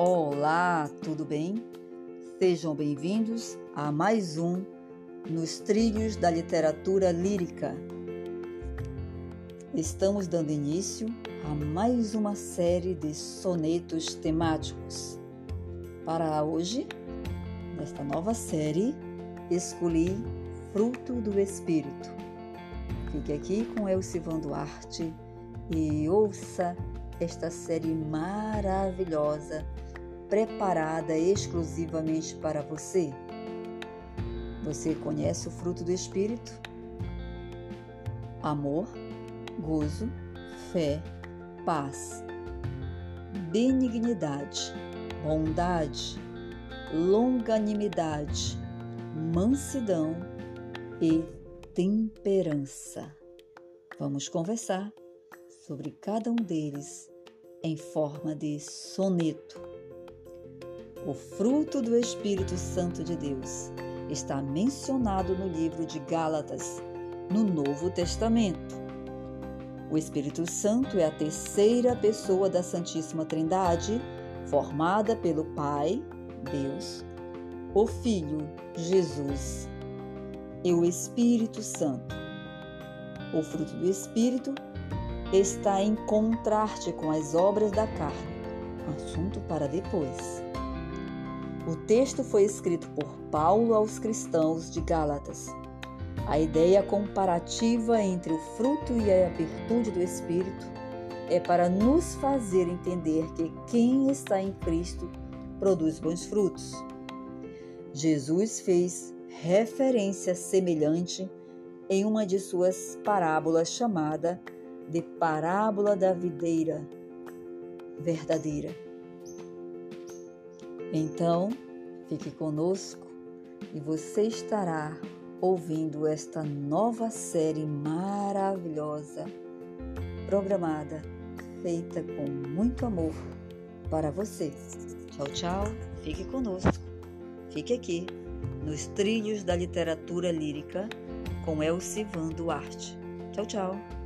Olá, tudo bem? Sejam bem-vindos a mais um Nos Trilhos da Literatura Lírica. Estamos dando início a mais uma série de sonetos temáticos. Para hoje, nesta nova série, escolhi Fruto do Espírito. Fique aqui com Elcivan Duarte e ouça esta série maravilhosa preparada exclusivamente para você. Você conhece o fruto do Espírito? Amor, gozo, fé, paz, benignidade, bondade, longanimidade, mansidão e temperança. Vamos conversar sobre cada um deles em forma de soneto. O fruto do Espírito Santo de Deus está mencionado no livro de Gálatas, no Novo Testamento. O Espírito Santo é a terceira pessoa da Santíssima Trindade, formada pelo Pai, Deus, o Filho, Jesus, e o Espírito Santo. O fruto do Espírito está em contraste com as obras da carne, assunto para depois. O texto foi escrito por Paulo aos cristãos de Gálatas. A ideia comparativa entre o fruto e a virtude do Espírito é para nos fazer entender que quem está em Cristo produz bons frutos. Jesus fez referência semelhante em uma de suas parábolas chamada de Parábola da Videira Verdadeira. Então, fique conosco e você estará ouvindo esta nova série maravilhosa, programada, feita com muito amor para você. Tchau, tchau. Fique conosco. Fique aqui nos trilhos da literatura lírica com Elcivan Duarte. Tchau, tchau.